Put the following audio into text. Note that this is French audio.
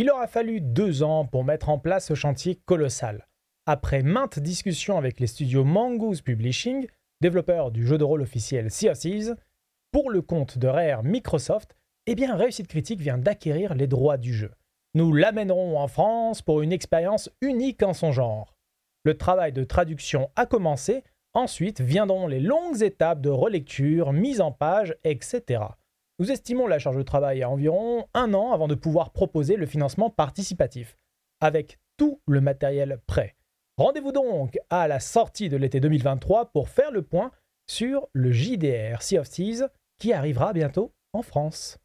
Il aura fallu deux ans pour mettre en place ce chantier colossal. Après maintes discussions avec les studios Mongoose Publishing, développeurs du jeu de rôle officiel Sea of Thieves, pour le compte de Rare Microsoft, eh Réussite Critique vient d'acquérir les droits du jeu. Nous l'amènerons en France pour une expérience unique en son genre. Le travail de traduction a commencé, ensuite viendront les longues étapes de relecture, mise en page, etc. Nous estimons la charge de travail à environ un an avant de pouvoir proposer le financement participatif, avec tout le matériel prêt. Rendez-vous donc à la sortie de l'été 2023 pour faire le point sur le JDR Sea of Thieves qui arrivera bientôt en France.